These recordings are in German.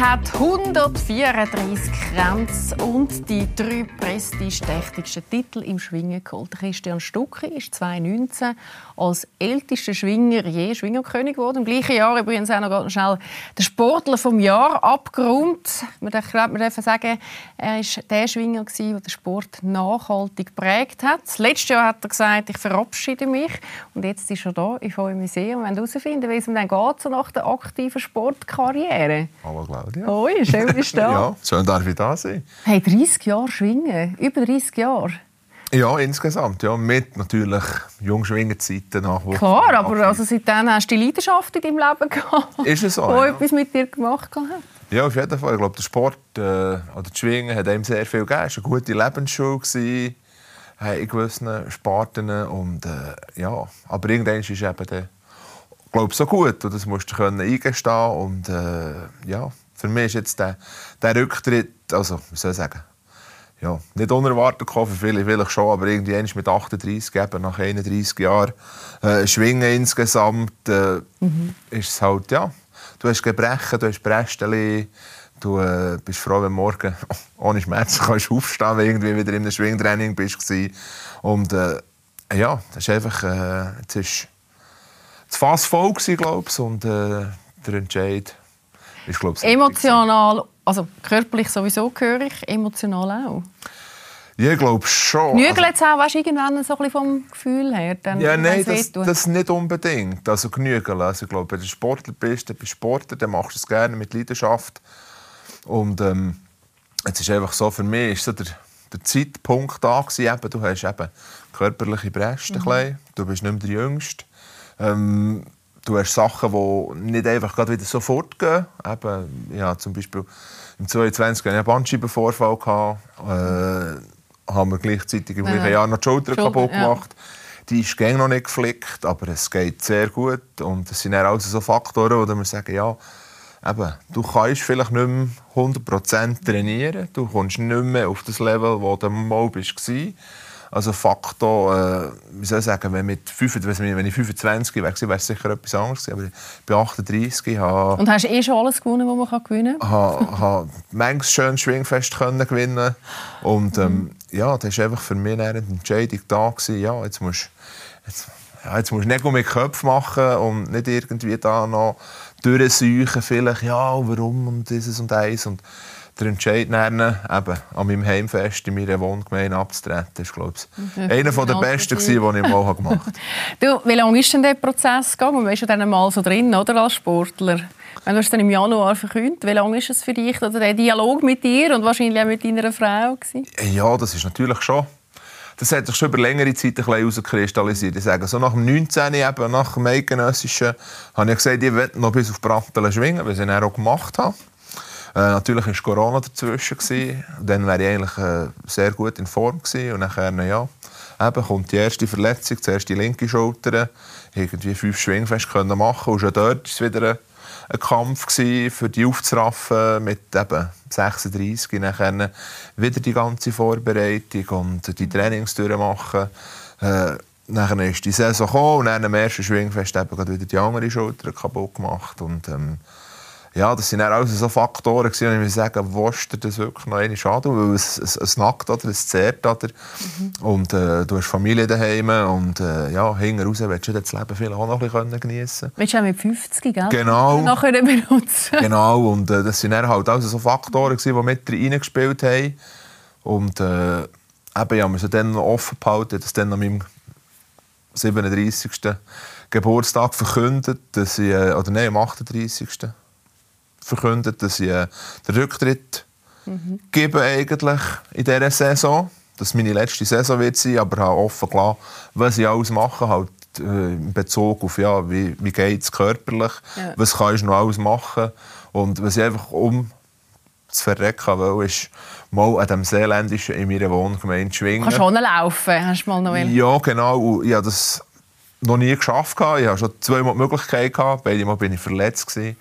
hat 134 Kränze und die drei prestigeträchtigsten Titel im Schwingen geholt. Christian Stucki ist 2019 als ältester Schwinger je Schwingerkönig geworden. Im gleichen Jahr übrigens auch noch ganz schnell der Sportler vom Jahr abgeräumt. Man darf sagen, er war der Schwinger, der den Sport nachhaltig geprägt hat. Letztes Jahr hat er gesagt, ich verabschiede mich. Und jetzt ist er da. Ich freue mich sehr. Wir werden herausfinden, wie es ihm dann geht so nach der aktiven Sportkarriere. Hallo Claudia. Hoi, schön bist du da. ja, schön darf ich da sein. Hey, 30 Jahre Schwingen. Über 30 Jahre. Ja, insgesamt. Ja, mit natürlich Jungschwingerzeiten nach. Klar, aber also seitdem hast du die Leidenschaft in deinem Leben gehabt. Ist es so? Die ja. etwas mit dir gemacht hat. Ja, auf jeden Fall. Ich glaube, der Sport äh, oder das Schwingen hat ihm sehr viel gegeben. Es war eine gute Lebensschule in gewissen Sparten. Und, äh, ja. Aber irgendwann ist es eben der, glaube so gut. Und das musst du können eingestehen. Und äh, ja, für mich ist jetzt der, der Rücktritt, also, wie soll ich sagen, ja, nicht unerwartet gekommen, für viele vielleicht schon, aber irgendwie mit 38, eben nach 31 Jahren äh, Schwingen insgesamt, äh, mhm. ist es halt, ja, du hast Gebrechen, du hast Brästchen, du äh, bist froh, wenn morgen ohne Schmerzen kannst aufstehen du irgendwie wieder in einem Schwingtraining bist. Und äh, ja, das ist einfach, äh, jetzt ist das Fass voll glaube ich, und äh, der Entscheid ist, glaube ich, Emotional also körperlich sowieso höre ich, emotional auch. Ja, ich glaube schon. Genügelt also, auch weißt, irgendwann so ein vom Gefühl her? Dann, ja, nein, das, das nicht unbedingt. Also genügeln. Also, ich glaube, wenn du Sportler bist, dann bist Sportler, dann machst du es gerne mit Leidenschaft. Und ähm, jetzt ist einfach so, für mich ist so der, der Zeitpunkt da gewesen, eben, du hast eben körperliche Breste, mhm. du bist nicht mehr der Jüngste. Ähm, du hast Sachen, die nicht einfach wieder sofort gehen. Eben, ja, zum Beispiel im 22 hatte ich einen Bandscheibenvorfall. Äh, haben wir gleichzeitig im gleichen Jahr noch die Schulter, Schulter kaputt gemacht. Ja. Die ist noch nicht geflickt, aber es geht sehr gut. Und es sind auch also so Faktoren, wo wir sagen, ja, eben, du kannst vielleicht nicht mehr 100% trainieren. Du kommst nicht mehr auf das Level, wo du mal warst. Also Faktor, äh, wie soll ich sagen, wenn, mit 25, wenn ich 25 wäre, wäre es sicher etwas anderes gewesen. Aber bin 38. Habe, Und hast du eh schon alles gewonnen, was man gewinnen kann? habe, habe manches schön Schwingfest können gewinnen Und ähm, mhm. ja, das war einfach für mich eine Entscheidung da. Gewesen. Ja, jetzt musst, jetzt, ja, jetzt musst du nicht mit Köpfen machen und nicht irgendwie da noch durchsuchen, vielleicht, ja, warum und dieses und eins. Und der Entscheid dann, eben, an meinem Heimfest in meiner Wohngemeinde abzutreten, ist, glaube ich, mhm. einer der besten, die ich mal gemacht habe. du, wie lange ist denn der Prozess gegangen? Man ist ja dann mal so drin, oder, als Sportler. Wenn du es dann im Januar verkündet, wie lange ist es für dich, oder der Dialog mit dir und wahrscheinlich auch mit deiner Frau? Gewesen? Ja, das ist natürlich schon. Das hat sich schon über längere Zeit ein herauskristallisiert. Ich sage, so nach dem 19., eben, nach dem Eidgenössischen, habe ich gesagt, ich will noch bis auf Bratteln schwingen, was ich dann auch gemacht habe. Äh, natürlich war Corona dazwischen. Gewesen. Dann wäre ich eigentlich äh, sehr gut in Form gewesen. Und nachher, ja, eben, kommt die erste Verletzung, zuerst die linke Schulter. Irgendwie fünf Schwingfest können machen. Und schon dort war es wieder ein, ein Kampf gewesen, für die aufzuraffen mit eben 36. Nachher wieder die ganze Vorbereitung und die Trainings durchmachen. Äh, Nachher ist die Saison gekommen und dann am ersten Schwingfest eben wieder die andere Schulter kaputt gemacht. Und, ähm, ja, das sind auch so Faktoren, die ich sagen, willst du das wirklich noch einmal schaden? Weil es, es, es nackt oder es zehrt. Oder? Mhm. Und äh, du hast Familie daheim und äh, ja, hinten raus willst du das Leben vielleicht auch noch ein bisschen geniessen Willst du auch mit 50, gell? Genau. Noch benutzen Genau, und äh, das sind halt also so Faktoren, die mit reingespielt haben. Und äh, eben, ja, wir dann noch offen behalten, dass dann an meinem 37. Geburtstag verkündet, dass ich, äh, oder nein, am 38 verkündet, dass ich äh, den Rücktritt mhm. gebe eigentlich in dieser Saison. Dass es meine letzte Saison wird sein, aber habe offen gelassen, was ich alles mache, halt äh, in Bezug auf ja, wie, wie geht es körperlich, ja. was kannst du noch alles machen und was ich einfach um zu verrecken will, ist mal an dem Seeländischen in meiner Wohngemeinde schwingen. Kannst schon laufen, hast du mal noch Ja, genau. Ich habe das noch nie geschafft. Ich hatte schon zweimal die Möglichkeit. Beide Mal war ich verletzt. Gewesen.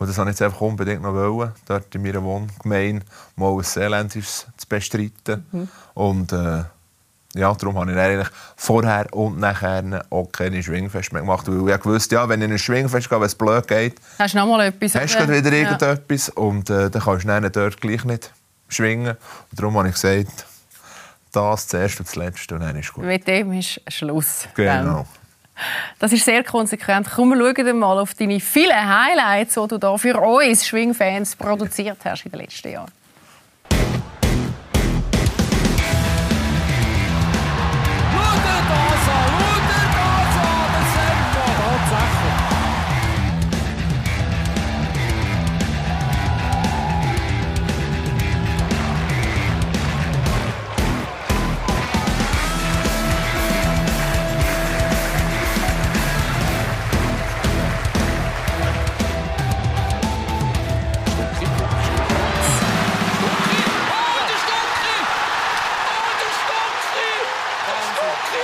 Und das wollte ich jetzt einfach unbedingt noch wollen, dort in meiner Wohngemeinde mal ein Seeländisches zu bestreiten. Mhm. Und äh, ja, darum habe ich eigentlich vorher und nachher auch keine Schwingfest mehr gemacht. Weil ich wusste, ja, wenn ich in ein Schwingfest gehe, wenn es blöd geht, hast du noch mal etwas. Hast du wieder irgendetwas ja. und äh, dann kannst du dort gleich nicht schwingen. Und darum habe ich gesagt, das zuerst und das Letzte und dann ist gut. Mit dem ist Schluss. Genau. Das ist sehr konsequent. Komm, wir schauen mal auf deine vielen Highlights, die du da für uns Schwingfans produziert hast in den letzten Jahren.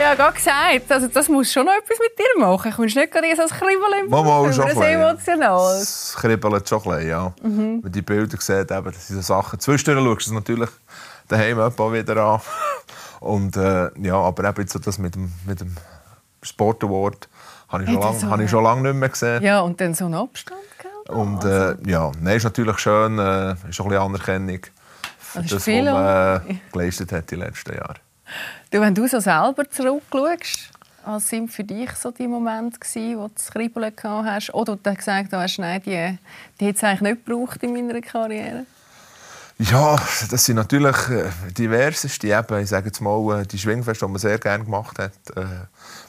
Ja, gerade gesagt, also das muss schon noch etwas mit dir machen. Ich wünsche nicht gerade so ein Kribbeln im Mama, schon das emotional. Es kribbelt schon ein bisschen, ja. Mhm. Wenn die Bilder sieht, eben, das sind so Sachen. Zwischendurch schaust du es natürlich daheim wieder an. Und, äh, ja, aber eben so das mit dem, mit dem Sport Award habe ich, schon lang, so, ich schon lange nicht mehr gesehen. Ja, und dann so einen Abstand, gell? Und äh, ja, nein, ist natürlich schön, äh, ist auch ein bisschen Anerkennung für das, das was man äh, geleistet hat die letzten Jahre. Du, wenn du so selber zurückschaust, was sind für dich so die Momente gewesen, wo du das Kribbeln hast? Oder du gesagt hast, nein, die, die hätte es eigentlich nicht gebraucht in meiner Karriere? Ja, das sind natürlich äh, diverseste. Eben, ich sage jetzt mal, äh, die Schwingfeste, die man sehr gerne gemacht hat. Äh,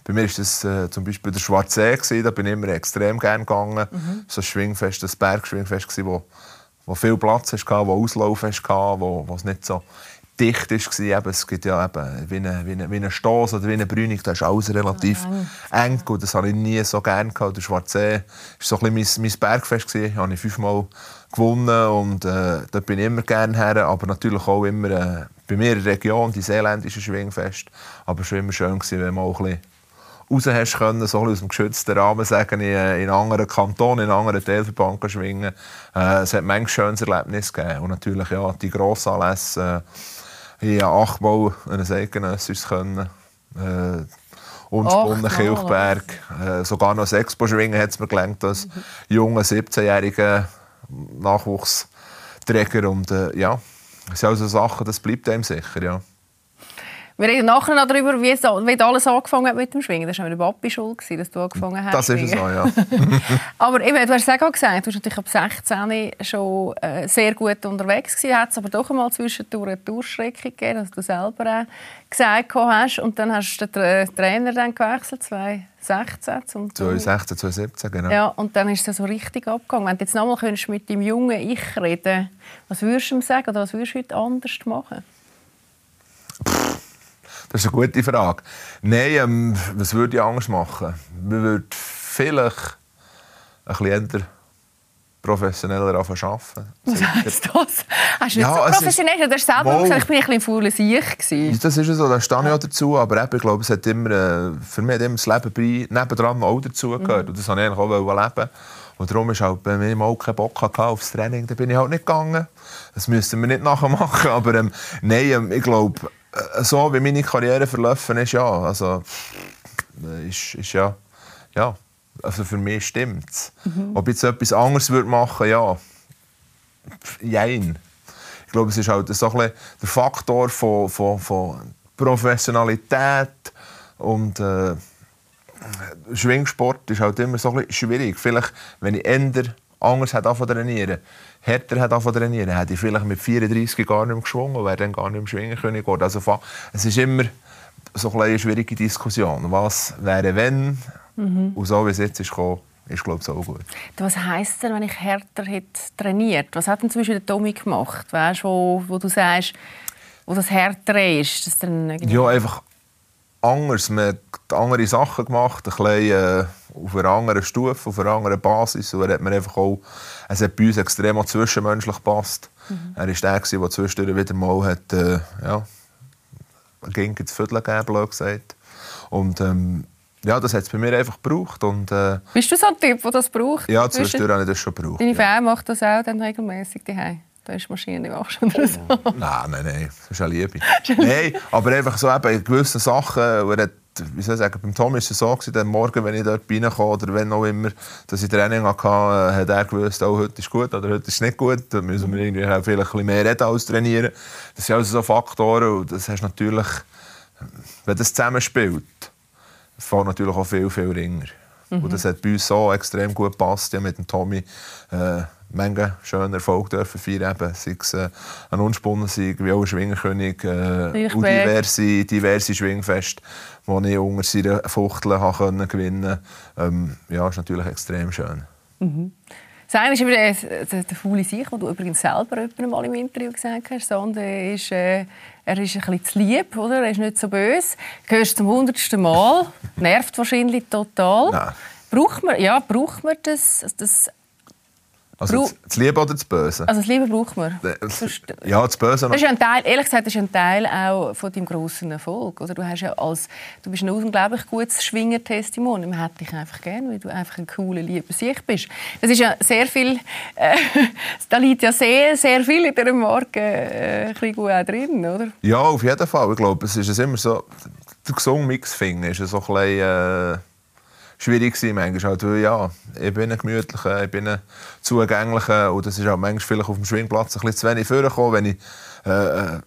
bei mir war das äh, zum Beispiel der Schwarze See, da bin ich immer extrem gerne gegangen. Mhm. So ein Schwingfest, ein Bergschwingfest, wo, wo viel Platz hatte, wo Auslauf hatte, wo, wo es nicht so dicht war. Eben, es gibt ja eben wie eine, wie eine, wie eine Stoss oder wie eine Brünig, da ist alles relativ ja, eng. Und das habe ich nie so gerne gehabt. Der Schwarze war so ein bisschen mein, mein Bergfest. Das habe ich fünfmal gewonnen und äh, dort bin ich immer gerne her, aber natürlich auch immer äh, bei mir in der Region, die seeländische Schwingfest. Aber es war immer schön, gewesen, wenn man auch ein bisschen raus hast können, so aus dem geschützten Rahmen sagen, in, äh, in anderen Kantonen, in anderen Teilverbanden schwingen. Äh, es hat manchmal schönes Erlebnis gegeben. Und natürlich ja, die Grossanlässe, äh, ich achtmal ein eidgenössisches können. Äh, Unspunnen, Kilchberg, äh, sogar noch das Expo-Schwingen hat es mir gelernt, als mhm. junger 17-Jähriger Nachwuchsträger. Und äh, ja, das sind also Sachen, das bleibt einem sicher, ja. Wir reden nachher noch darüber, wie, es, wie alles angefangen hat mit dem Schwingen. Das war wieder Papi schuld, dass du angefangen hast. Das ist es so, ja. aber eben, du hast es auch gesagt, du warst natürlich ab 16 schon äh, sehr gut unterwegs gewesen, hat es aber doch einmal zwischendurch eine Durchschreckung gegeben, dass du selber auch gesagt hast. Und dann hast du den Trainer dann gewechselt, 2016 zum 2016, 2017, genau. Ja, und dann ist es so richtig abgegangen. Wenn du jetzt nochmal mit deinem jungen Ich reden was würdest du ihm sagen oder was würdest du heute anders machen? Das ist eine gute Frage. Nein, ähm, was würde ich anders machen? Wir würden vielleicht ein bisschen professioneller arbeiten. Was heisst das? Hast du nicht ja, so professionell? Du hast selber gesagt, ich bin ein bisschen fauler Sieg. Das ist so, da stehe ich auch dazu. Aber eben, ich glaube, es hat immer, äh, für mich hat immer das Leben nebendran auch dazugehört. Mhm. Und das wollte ich eigentlich auch leben. Und darum ist halt bei mir auch keinen Bock auf das Training. Da bin ich halt nicht gegangen. Das müssten wir nicht nachher machen. Aber ähm, nein, ähm, ich glaube, so wie meine Karriere verlaufen ist, ja. Also, ist, ist ja, ja. Also für mich stimmt es. Mhm. Ob ich jetzt etwas anderes würde machen ja. Jein. Ich glaube, es ist halt so ein der Faktor von, von, von Professionalität und äh, Schwingsport ist halt immer so ein schwierig. Vielleicht, wenn ich eher anders hätte trainieren härter hätte trainieren hätte ich vielleicht mit 34 gar nicht mehr geschwungen und wäre dann gar nicht mehr schwingen können. Also, es ist immer so eine schwierige Diskussion. Was wäre, wenn? Mhm. Und so wie es jetzt ist gekommen, ist glaube ich so gut. Was heisst denn, wenn ich härter hätte trainiert? Was hat denn zum Beispiel der Tommy gemacht? Weißt, wo, wo du sagst, wo das härter ist? Das dann ja, einfach anders. Man hat andere Sachen gemacht, ein bisschen, äh, auf einer anderen Stufe, auf einer anderen Basis. Und er hat mir einfach auch, es hat bei uns extrem auch zwischenmenschlich gepasst. Mhm. Er war der, der zwischendurch wieder mal hat, äh, ja, ging ins Viertel gegeben, blöd gesagt. Und ähm, ja, das hat es bei mir einfach gebraucht. Und, äh, Bist du so ein Typ, der das braucht? Ja, zwischendurch habe ich das schon gebraucht. Deine ja. Frau macht das auch dann regelmäßig daheim? Da ist die Maschine auch schon oder so. nein, nein, nein, das ist eine Liebe. nein, aber einfach so eben in gewissen Sachen, wo er wie soll ich sagen, beim Tom war es so, dass morgen, wenn ich dort reinkam oder wenn auch immer, dass ich Training hatte, äh, hat er gewusst, oh, heute ist gut oder heute ist nicht gut. Da müssen wir irgendwie vielleicht ein bisschen mehr reden als trainieren. Das sind also so Faktoren und das hast natürlich, wenn das zusammenspielt, fällt natürlich auch viel, viel ringer. Mhm. Und das hat bei uns so extrem gut gepasst, ja, mit dem Tommy. Äh, Menge schönen Erfolg dürfen feiern eben, sei es äh, ein Unspunnensieg, wie auch ein Schwingerkönig, äh, und diverse, diverse Schwingfeste, die ich unter seiner Fuchtel gewinnen konnte. Ähm, ja, ist natürlich extrem schön. Mhm. Das eine ist über den, den, den faule Sieg, den du übrigens selber mal im Interview gesagt hast, sondern ist, äh, er ist ein bisschen zu lieb, oder? er ist nicht so böse. Du hörst zum hundertsten Mal, nervt wahrscheinlich total. Nein. Braucht man, ja, braucht man das, das also das, das Liebe oder das Böse? Also das Liebe braucht man. Ja, das Böse. Das ist ein Teil, ehrlich gesagt, das ist ein Teil auch von deinem grossen Erfolg. Oder? Du, hast ja als, du bist ein unglaublich gutes Schwinger-Testimon. Man hat dich einfach gerne, weil du einfach ein cooler, lieber Sicht bist. Das ist ja sehr viel, äh, da liegt ja sehr, sehr viel in dieser Marke äh, auch drin, oder? Ja, auf jeden Fall. Ich glaube, es ist immer so, der gesunde Mix finden ist so ein bisschen, äh schwierig gewesen, manchmal halt, weil, ja, ich bin ein gemütlicher, ich bin ein zugänglicher und das ist auch manchmal vielleicht auf dem Schwingplatz ein bisschen zu wenig vorgekommen. Wenn ich äh, äh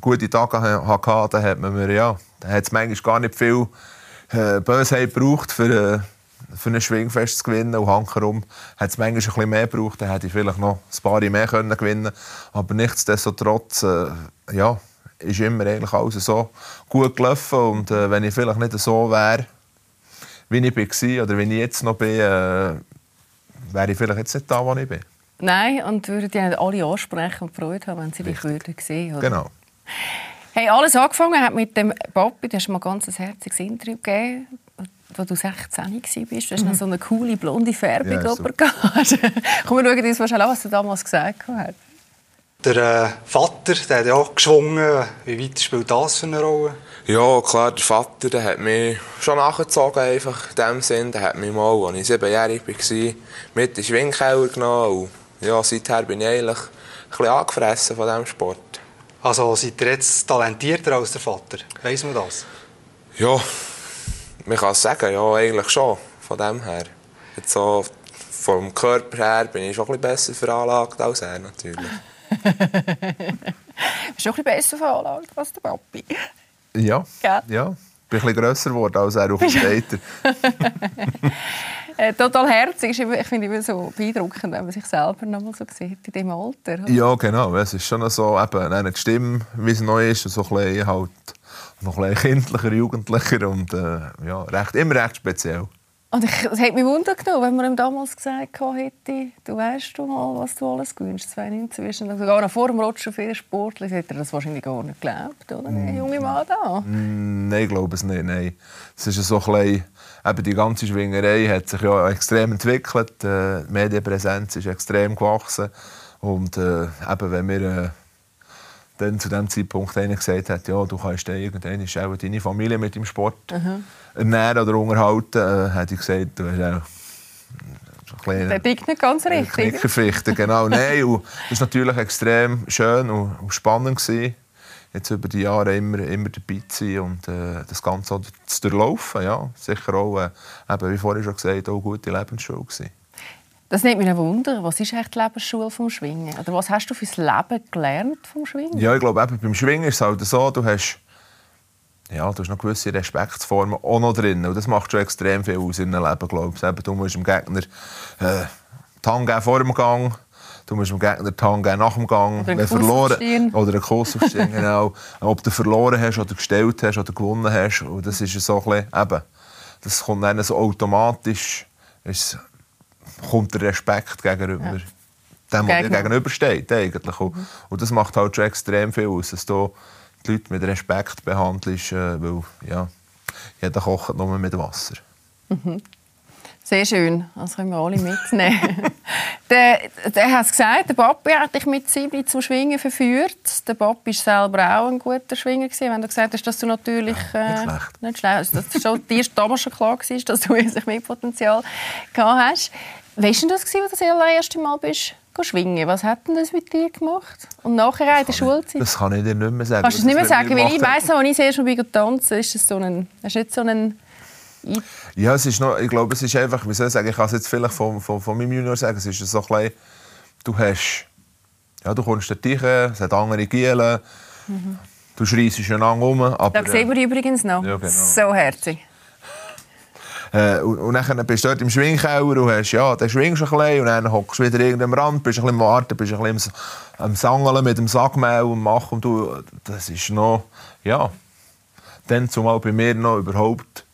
gute Tage hatte, dann hat man mir, ja, dann hat es manchmal gar nicht viel äh, Bösheit gebraucht, für, äh, für ein Schwingfest zu gewinnen. Und hankerum hat es manchmal ein bisschen mehr gebraucht, dann hätte ich vielleicht noch ein paar mehr können gewinnen Aber nichtsdestotrotz, äh, ja, ist immer eigentlich alles so gut gelaufen und äh, wenn ich vielleicht nicht so wäre, wie ich war oder wie ich jetzt noch bin, äh, wäre ich vielleicht jetzt nicht da, wo ich bin. Nein, und würden die alle ansprechen und Freude haben, wenn sie dich würden sehen würden. Genau. Hey, alles angefangen hat mit dem Papi, du hast mir ein ganz herziges Interview gegeben, wo du 16 warst. Du hast noch so eine coole blonde Färbung ja, so. gehabt. Komm, wir schauen uns mal an, was du damals gesagt hast. Der äh, Vater der hat ja auch geschwungen. Wie weit spielt das für eine Rolle? Ja, klar, der Vater der hat mich schon nachgezogen, einfach in dem Sinn. Der hat mich mal, als ich siebenjährig war, mit in den Schwingkeller genommen. Und ja, seither bin ich eigentlich ein bisschen angefressen von diesem Sport. Also seid ihr jetzt talentierter als der Vater? Weiss man das? Ja, man kann es sagen, ja, eigentlich schon, von dem her. Jetzt so vom Körper her bin ich schon ein bisschen besser veranlagt als er, natürlich. Bist du auch ein bisschen besser veranlagt als der Papi? Ja. ja. ja. Ich bin ein bisschen grösser geworden als er auf dem Skater. äh, total herzig. Ich finde immer so beeindruckend, wenn man sich selber noch mal so sieht in diesem Alter. Ja, genau. Es ist schon so, eben, eine Stimme, wie es neu ist, so ein bisschen halt noch ein bisschen kindlicher, jugendlicher und äh, ja, recht, immer recht speziell. Und ich, es hat mich Wunder genommen, wenn man ihm damals gesagt hätte, du weißt du mal, was du alles gewünscht 2019 bist. Und sogar noch vor dem Rutschen für Sportler hätte er das wahrscheinlich gar nicht geglaubt, oder? Mm. Der junge Mann da. Mm, nein, ich glaube es nicht. Nein. Es ist so ein eben die ganze Schwingerei hat sich ja extrem entwickelt. Äh, die Medienpräsenz ist extrem gewachsen. Und äh, eben, wenn wir äh, dann zu dem Zeitpunkt einer gesagt hat, ja, du kannst dann irgendwann auch deine Familie mit dem Sport mhm. ernähren oder unterhalten, äh, hat ich gesagt, du hast auch der tickt nicht ganz richtig. Genau. Nein, und das war natürlich extrem schön und spannend. Gewesen, jetzt über die Jahre immer, immer dabei zu sein und äh, das Ganze zu durchlaufen. Ja. Sicher auch, äh, eben, wie vorhin schon gesagt, auch eine gute Lebensschule gewesen. Das nimmt mich ein Wunder. Was ist eigentlich die Lebensschule vom Schwingen? Oder was hast du fürs Leben gelernt vom Schwingen? Ja, ich glaube, eben, beim Schwingen ist es halt so, du hast, ja, du hast noch gewisse Respektsformen auch noch drin. Und das macht schon extrem viel aus in einem Leben, glaube ich. Eben, du musst dem Gegner äh, die Hand geben vor dem Gang. Du musst dem Gegner die Hand geben nach dem Gang. Oder einen verloren, Oder einen Kuss aufstehen, genau. Ob du verloren hast, oder gestellt hast, oder gewonnen hast. Und das ist so ein bisschen, eben, das kommt dann so automatisch. Ist kommt der Respekt gegenüber ja. dem, der dir gegenübersteht. Eigentlich. Und, mhm. und das macht halt schon extrem viel aus, dass du die Leute mit Respekt behandelst, äh, weil ja, jeder kocht nur mit Wasser. Mhm. Sehr schön, das können wir alle mitnehmen. der, der hat es gesagt, der Papi hat dich mit sieben zum Schwingen verführt. Der Papi war selber auch ein guter Schwinger. Gewesen. Wenn du gesagt hast, dass du natürlich... Ja, nicht schlecht. Äh, nicht schlecht. Also, dass das schon, dir damals schon klar war, dass du mehr Potenzial gehabt hast. Weißt du das, als du das allererste Mal bist schwingen. Was hat denn das mit dir gemacht? Und nachher in der Schulzeit? Das kann ich dir nicht mehr sagen. Kannst du es nicht mehr sagen? Weil ich weiss, als ich sehr schon tanzen ist das so ein... Hast du nicht so einen... Ja, es ist noch, ich glaube, es ist einfach, wie soll ich sagen, ich kann es jetzt vielleicht von, von, von meinem Junior sagen, es ist so ein bisschen, du hast, ja, du kommst dort rein, es hat andere Gielen, mhm. du schreist einander um. Aber, da sehen wir übrigens noch. Ja, genau. So herzig. Äh, und, und dann bist du dort im Schwingkeller und hast, ja, dann schwingst du ein bisschen und dann hockst du wieder irgendwo am Rand, bist ein bisschen warten, bist ein bisschen am, Sangeln mit dem Sackmehl und machen und du, das ist noch, ja, dann zumal bei mir noch überhaupt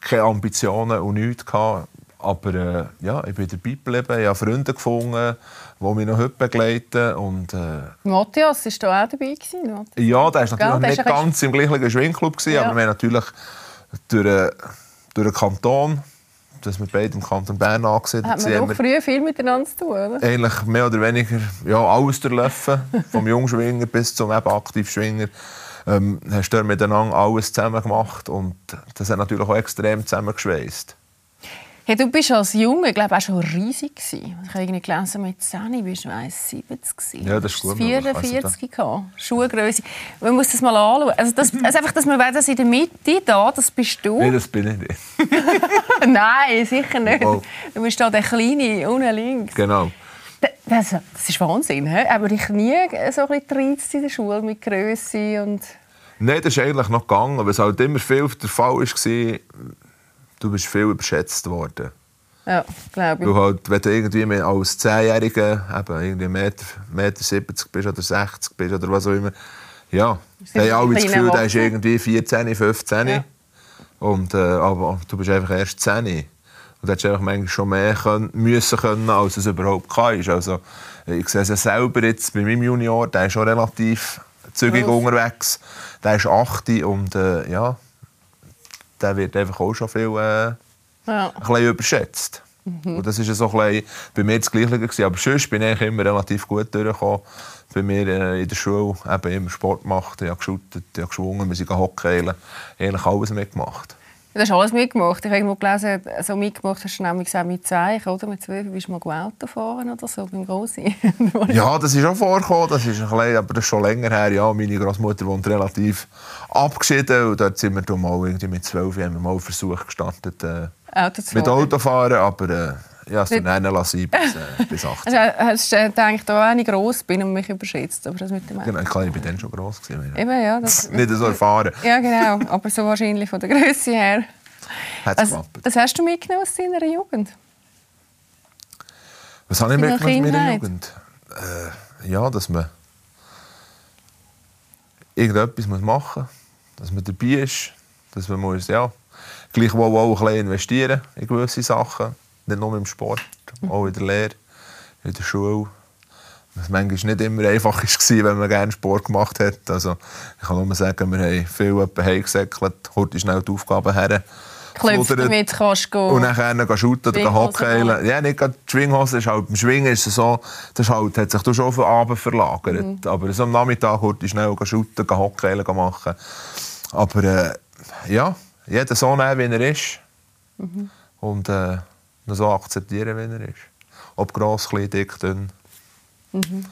keine Ambitionen und nichts gehabt. Aber äh, ja, ich bin dabei geblieben, ich habe Freunde gefunden, die mich noch heute begleiten. Und, äh, Matthias war da auch dabei? Gewesen, ja, der war natürlich nicht ganz im gleichen Schwingclub, gewesen, ja. aber wir haben natürlich durch, äh, durch den Kanton, dass wir beide im Kanton Bern angesehen Hat man doch früher viel miteinander zu tun, oder? Eigentlich mehr oder weniger ja, alles durchlaufen, vom Jungschwinger bis zum eben Aktivschwinger. Ähm, hast du miteinander alles zusammen gemacht und das hat natürlich auch extrem zusammengeschweißt. Hey, du bist als Junge, glaube auch schon riesig gewesen. Ich habe irgendwie gelesen, mit 10 bist du 1,70 Ja, das ist gut. 44 gehabt. Schuhgröße. Man muss das mal anschauen. Also, das, also einfach, dass man weiß, dass in der Mitte da, das bist du. Nein, das bin ich nicht. Nein, sicher nicht. Wow. Du bist da der Kleine, unten links. Genau. Das, das ist Wahnsinn. He? Aber ich nie so ein bisschen in der Schule mit Größe und... Nein, das ist eigentlich noch gegangen, weil es halt immer viel der Fall war, du bist viel überschätzt worden. Ja, glaube ich. Du halt, wenn du irgendwie als Zehnjähriger eben irgendwie Meter, Meter 70 bist oder 60 bist oder was auch immer, ja, dann haben alle das Gefühl, du bist irgendwie 14, 15. Ja. Und, äh, aber du bist einfach erst 10. Und du hättest einfach manchmal schon mehr können, müssen können, als es überhaupt kann. Also, ich sehe es selber jetzt bei meinem Junior, der ist schon relativ zügig oh. unterwegs. Der ist 8 und äh, ja, der wird einfach auch schon viel äh, ja. ein überschätzt. Mhm. Und das war so ein bisschen bei mir das Gleiche. Gewesen. Aber sonst bin ich immer relativ gut durchgekommen. Bei mir äh, in der Schule eben immer Sport gemacht, ich habe geschuttet, ich habe geschwungen, wir sind Hockey, eigentlich alles mitgemacht. Du hast alles mitgemacht. Ich habe irgendwo gelesen, so mitgemacht hast du nämlich auch mit Zeichen, oder? Mit zwölf bist du mal Auto fahren oder so beim Grossi. ja, das ist auch vorgekommen. Das ist ein bisschen, aber das ist schon länger her. Ja, meine Großmutter wohnt relativ abgeschieden und dort sind wir dann mal irgendwie mit zwölf haben wir mal Versuch gestartet äh, Auto mit Autofahren, aber äh, ja, es dann lassen bis, äh, bis 18. Also, hast du gedacht, da wenn ich gross bin und mich überschätzt, aber das mit dem Genau, ich war dann schon gross. Gewesen, ja. Eben, ja. Das, Nicht so erfahren. Ja, genau, aber so wahrscheinlich von der Größe her. Was, was hast du mitgenommen aus deiner Jugend? Was habe ich mitgenommen aus meiner Jugend? Äh, ja, dass man irgendetwas machen muss, dass man dabei ist, dass man muss, ja, gleichwohl auch ein bisschen investieren in gewisse Sachen nicht nur im Sport, auch in der Lehre, in der Schule. Was manchmal nicht immer einfach war, wenn man gerne Sport gemacht hat. Also, ich kann nur sagen, wir haben viel heimgesäckelt, heute schnell die Aufgaben her. Klopft damit kannst du Und dann gehen shooten oder hockeilen. Ja, nicht gerade die Schwinghose. Ist halt, beim Schwingen ist es so, das halt, hat sich schon auf den Abend verlagert. Mhm. Aber so am Nachmittag heute schnell shooten, hockeilen machen. Aber äh, ja, jeder so nehmen, wie er ist. Mhm. Und äh, so akzeptieren, wie er ist. Ob gross, klein, dick, dünn. Mhm.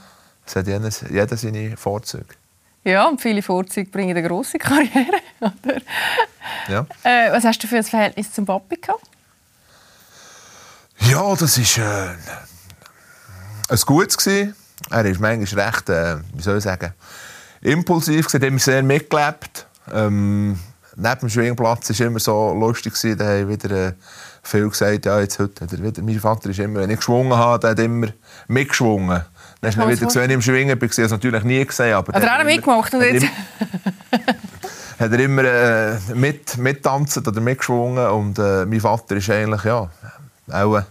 Es hat jeder, jeder seine Vorzüge. Ja, und viele Vorzüge bringen eine grosse Karriere. Oder? Ja. Äh, was hast du für ein Verhältnis zum Papi gehabt? Ja, das war äh, ein gutes. Gewesen. Er ist manchmal recht, äh, wie soll ich sagen, impulsiv, hat immer sehr mitgelebt. Ähm, neben dem Schwingplatz war immer so lustig, da haben wieder äh, viel gesagt, ja, jetzt heute, wieder, mein Vater ist immer, wenn ich geschwungen habe, der hat immer mitgeschwungen. Dann hast du wieder gesehen, im Schwingen ich es natürlich nie gesehen. Aber hat er auch mitgemacht? Jetzt? hat er immer äh, mit, mittanzen oder mitgeschwungen und äh, mein Vater ist eigentlich, ja, auch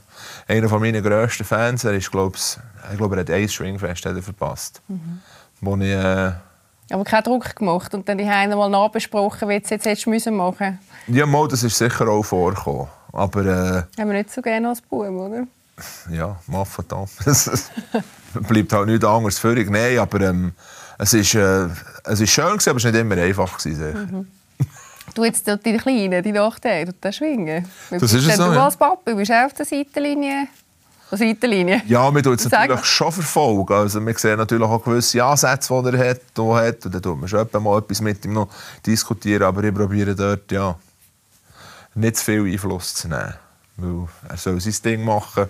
einer meiner grössten Fans. Er ist, glaub's, ich glaube, er hat ein Schwingfest hat er verpasst. Mhm. Wo ich, äh, aber keinen Druck gemacht und dann die Heine mal nachbesprochen, wie du es jetzt hättest müssen machen Ja, mal, das ist sicher auch vorgekommen. Aber äh, Haben wir nicht so gerne als Bub, oder? ja, Maffatan. Es bleibt halt nichts anderes völlig. Nein, aber ähm, es ist, äh, es ist schön gewesen, aber es war nicht immer einfach. Gewesen, Du jetzt dort die Kleinen, die Nachteile, und das Schwingen. Das bist ist es so, Du ja. als Papa bist auf der Seitenlinie. Auf der Seitenlinie. Ja, wir tun es natürlich schon verfolgen. Also, wir sehen natürlich auch gewisse Ansätze, die er hat. Und, hat. und dann tut man schon mal etwas mit ihm noch diskutieren. Aber ich probiere dort ja, nicht zu viel Einfluss zu nehmen. Weil er soll sein Ding machen.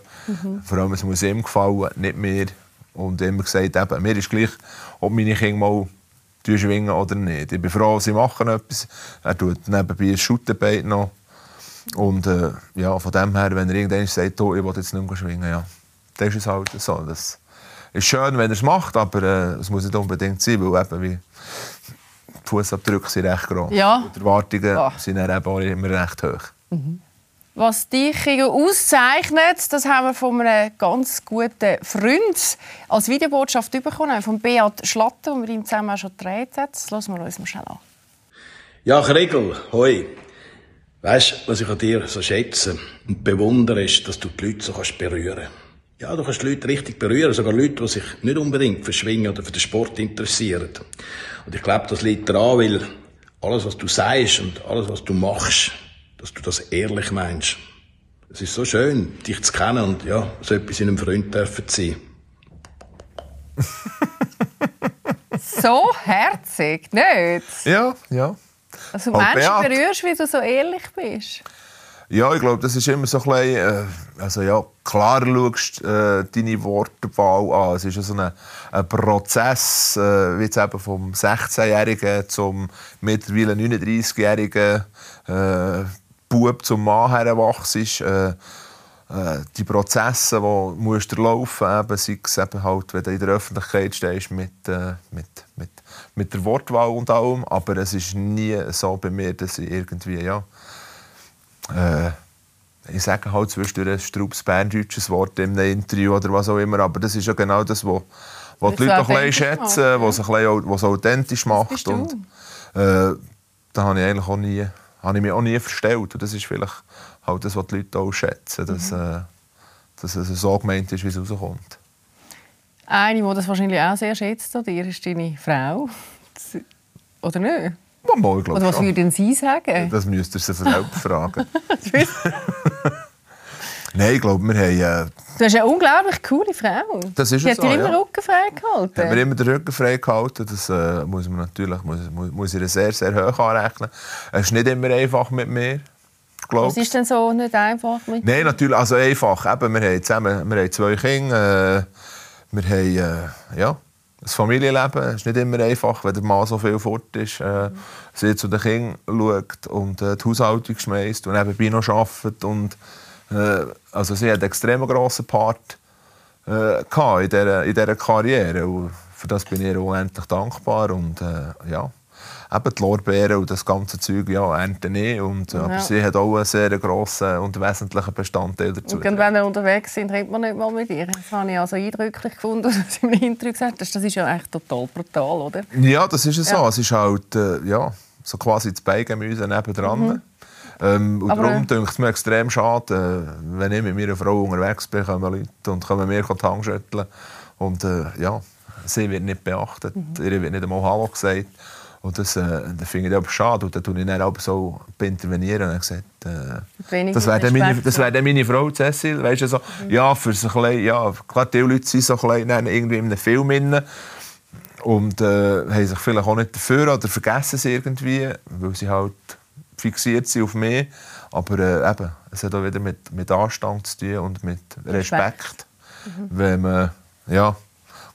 Vor allem, es muss ihm gefallen, nicht mir. Und immer gesagt, eben, mir ist gleich, ob meine Kinder mal schwingen oder nicht. Ich bin froh, sie machen etwas. Er tut nebenbei ein Schuttenbein noch. Und äh, ja, von dem her, wenn er irgendwann sagt, oh, ich will jetzt nicht mehr schwingen, ja, dann ist es halt so. Das ist schön, wenn er es macht, aber äh, es muss nicht unbedingt sein, weil eben wie Fußabdrücke sind recht groß. Ja. Und die Erwartungen Ah. sind dann eben auch immer recht hoch. Was dich auszeichnet, das haben wir von einem ganz guten Freund als Videobotschaft bekommen, von Beat Schlatter, der mit ihm zusammen auch schon gedreht hat. Das hören wir uns mal schnell an. Ja, Kregel, hoi. Weißt, was ich an dir so schätze und bewundere, ist, dass du die Leute so kannst berühren Ja, du kannst die Leute richtig berühren, sogar Leute, die sich nicht unbedingt für Schwingen oder für den Sport interessieren. Und ich glaube, das liegt daran, weil alles, was du sagst und alles, was du machst, dass du das ehrlich meinst. Es ist so schön, dich zu kennen und ja, so etwas in einem Freund dürfen zu sein. So herzig, nicht? Ja, ja. Also du Halt Menschen Beat. berührst, wie du so ehrlich bist. Ja, ich glaube, das ist immer so ein bisschen, äh, also ja, klar schaust äh, deine Wortwahl an. Es ist ja so ein, ein Prozess, äh, wie jetzt eben vom 16-Jährigen zum mittlerweile 39-Jährigen äh, Bub zum Mann heranwachst. Äh, äh, die Prozesse, die musst du laufen, eben, sei es eben halt, wenn du in der Öffentlichkeit stehst mit, äh, mit, mit, mit der Wortwahl und allem, aber es ist nie so bei mir, dass ich irgendwie, ja, äh, ich sage halt zwischendurch ein straubes berndeutsches Wort in einem Interview oder was auch immer, aber das ist ja genau das, was, was die Leute auch ein schätzen, ja. was es authentisch macht. Und, äh, da habe ich eigentlich auch nie, habe ich mich auch nie verstellt. Und das ist vielleicht halt das, was die Leute auch schätzen, dass, Mhm. äh, dass es so gemeint ist, wie es rauskommt. Eine, die das wahrscheinlich auch sehr schätzt an dir, ist deine Frau. Oder nicht? Mal, Oder was schon. würde denn sie sagen? Das müsst ihr sie selber fragen. Nein, ich glaube, wir haben... Äh, Du hast eine unglaublich coole Frau. Das ist Die es hat dir auch, immer ja. Rücken frei gehalten. haben wir immer den Rücken frei gehalten. Das äh, muss man natürlich muss, muss, ich ihr sehr, sehr hoch anrechnen. Es ist nicht immer einfach mit mir, glaube Was ist denn so nicht einfach mit Nein, natürlich, also einfach. Eben, wir haben zusammen wir haben zwei Kinder. Äh, wir haben äh, ja, ein Familienleben. Ist nicht immer einfach, wenn der Mann so viel fort ist. Äh, sie zu den Kindern schaut und äh, die Haushaltung schmeißt und nebenbei noch arbeitet. Und, äh, also sie hat einen extrem grossen Part äh, in dieser, in dieser Karriere. Und für das bin ich ihr unendlich dankbar. Und, äh, ja, eben die Lorbeeren und das ganze Zeug ja, ernte ich. Und, Ja. Aber sie hat auch einen sehr grossen und wesentlichen Bestandteil dazu. Und wenn wir unterwegs sind, redet man nicht mal mit ihr. Das habe ich also eindrücklich gefunden, was in einem Interview gesagt hast. Das ist ja eigentlich total brutal, oder? Ja, das ist es Ja. so. Es ist halt äh, ja, so quasi das Beigemüse nebendran. Ähm, und Mhm. Aber, darum äh, denke ich es mir extrem schade, äh, wenn ich mit meiner Frau unterwegs bin, kommen Leute und kommen mir die Hand schütteln. Und äh, ja, sie wird nicht beachtet, Mhm. ihr wird nicht einmal Hallo gesagt. Und das, äh, das finde ich aber schade. Und dann tue ich dann auch so intervenieren und gesagt, äh, das wäre dann meine, Respekt das dann meine Frau, Cecil. Weißt du, so, ja, für so ein bisschen, ja, klar, die Leute sind so ein bisschen dann irgendwie in einem Film drin und äh, haben sich vielleicht auch nicht dafür oder vergessen es irgendwie, weil sie halt fixiert sind auf mich. Aber äh, eben, es hat auch wieder mit, mit Anstand zu tun und mit Respekt. Wenn man ja,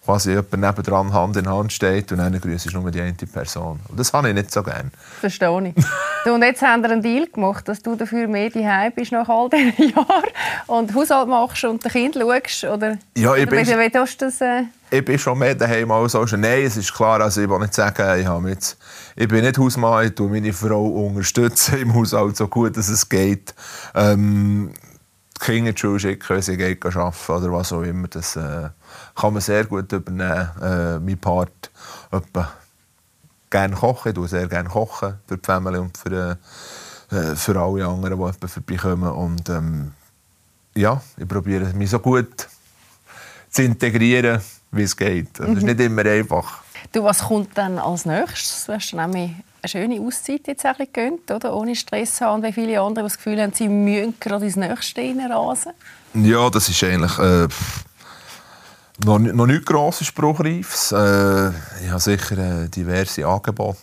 quasi jemand nebendran Hand in Hand steht und einer grüßt nur die eine Person. Und das habe ich nicht so gerne. Verstehe ich. Du, und jetzt haben wir einen Deal gemacht, dass du dafür mehr daheim bist nach all diesen Jahren und Haushalt machst und den Kind schaust. Oder, Ja, ich oder bin- wie, tust du das? Äh, ich bin schon mehr daheim als so. Nein, es ist klar, also ich will nicht sagen, ich, habe jetzt, ich bin nicht Hausmann, ich tue meine Frau unterstützen im Haushalt so gut, dass es geht. Ähm, die Kinder in die Schule schicken, sie geht arbeiten oder was auch immer. Das äh, kann man sehr gut übernehmen. Äh, mein Part etwa gerne kochen. Ich sehr gerne kochen für die Family und für, äh, für alle anderen, die etwa vorbeikommen. Und ähm, ja, ich probiere mich so gut zu integrieren, wie es geht. Das ist nicht immer einfach. Du, was kommt dann als nächstes? Du hast nämlich eine schöne Auszeit jetzt ein bisschen gegönnt, oder? ohne Stress zu haben, wie viele andere, die das Gefühl haben, sie müssen gerade ins Nächste reinrasen. Ja, das ist eigentlich äh, noch, noch nicht grosses Spruchreifes. Äh, ich habe sicher äh, diverse Angebote,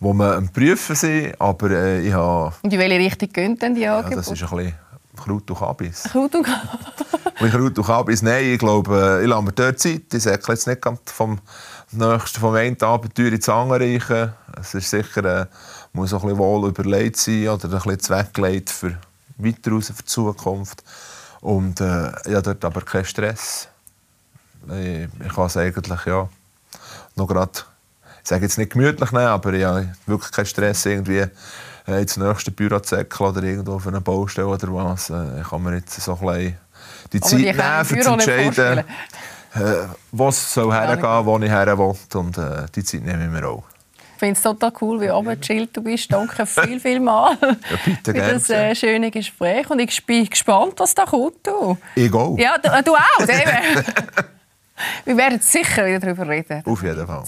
die man am Prüfen sind, aber äh, ich habe... Und in welche Richtung gehen denn die Ja, Angebote? das ist ein bisschen Kraut und Kabis. Kraut und bisschen Kraut und Kabis. Nein, ich glaube, äh, ich lasse mir dort Zeit. Ich sage jetzt nicht vom nächsten, vom einen Abenteuer ins andere reichen. Es ist sicher, äh, muss auch ein bisschen wohl überlegt sein oder ein bisschen zweckgelegt für weiter raus, für die Zukunft. Und äh, ich habe dort aber keinen Stress. Ich, ich kann es eigentlich, ja, noch gerade, ich sage jetzt nicht gemütlich nehmen, aber ich habe wirklich keinen Stress irgendwie äh, ins nächste Büro zu oder irgendwo auf einer Baustelle oder was. Äh, ich kann mir jetzt so ein die Aber Zeit nehmen, im zu entscheiden, äh, wo es soll hergehen wo ich her will. Und äh, die Zeit nehme ich mir auch. Ich finde es total cool, wie oben chillt du bist. Danke viel, viel mal bitte, für das äh, schöne Gespräch. Und ich bin gespannt, was da kommt. Du. Ich auch. Ja, du, du auch. Wir werden sicher wieder darüber reden. Auf jeden Fall.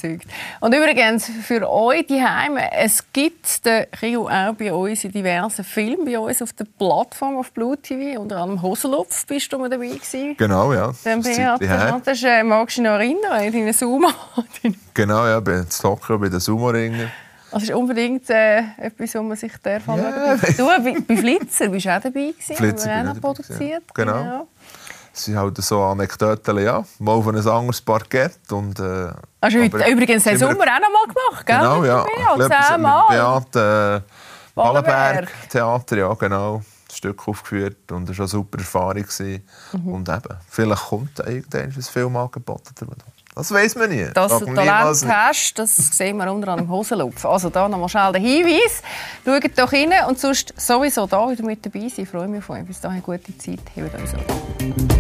Und übrigens, für euch die Heime, es gibt den Rio auch bei uns in diversen Filmen, bei uns auf der Plattform auf Blue TV, unter anderem Hoselupf bist du mal dabei gewesen. Genau, ja. Dann Das Beat, das äh, magst du noch erinnern, in deinen Suma? Genau, ja, bei Tokio, bei den Sumo-Ringen. Das ist unbedingt äh, etwas, wo man sich darf Ja. anschauen Du, bei, bei Flitzer bist du auch dabei gewesen, Flitzer haben wir auch ich noch dabei gewesen. produziert. Genau. Es sind halt so Anekdoten, ja. Mal auf ein anderes Parkett. Und, äh, Hast du heute übrigens den Sommer auch noch mal gemacht, gell? Genau, Mit ja. Glaube, Zehnmal. Mit Beat, äh, Wallenberg. Theater, ja, genau. Das Stück aufgeführt und es war eine super Erfahrung. gewesen. Mhm. Und eben, vielleicht kommt da irgendwann ein Filmangebot. oder was. Das weiß man nie. Dass du Talent hast, das sehen wir unter anderem Hosenlupf. Also da nochmal schnell der Hinweis. Schaut doch rein und sonst sowieso da wieder mit dabei sein. Ich freue mich auf euch. Bis dahin gute Zeit. Habt euch so.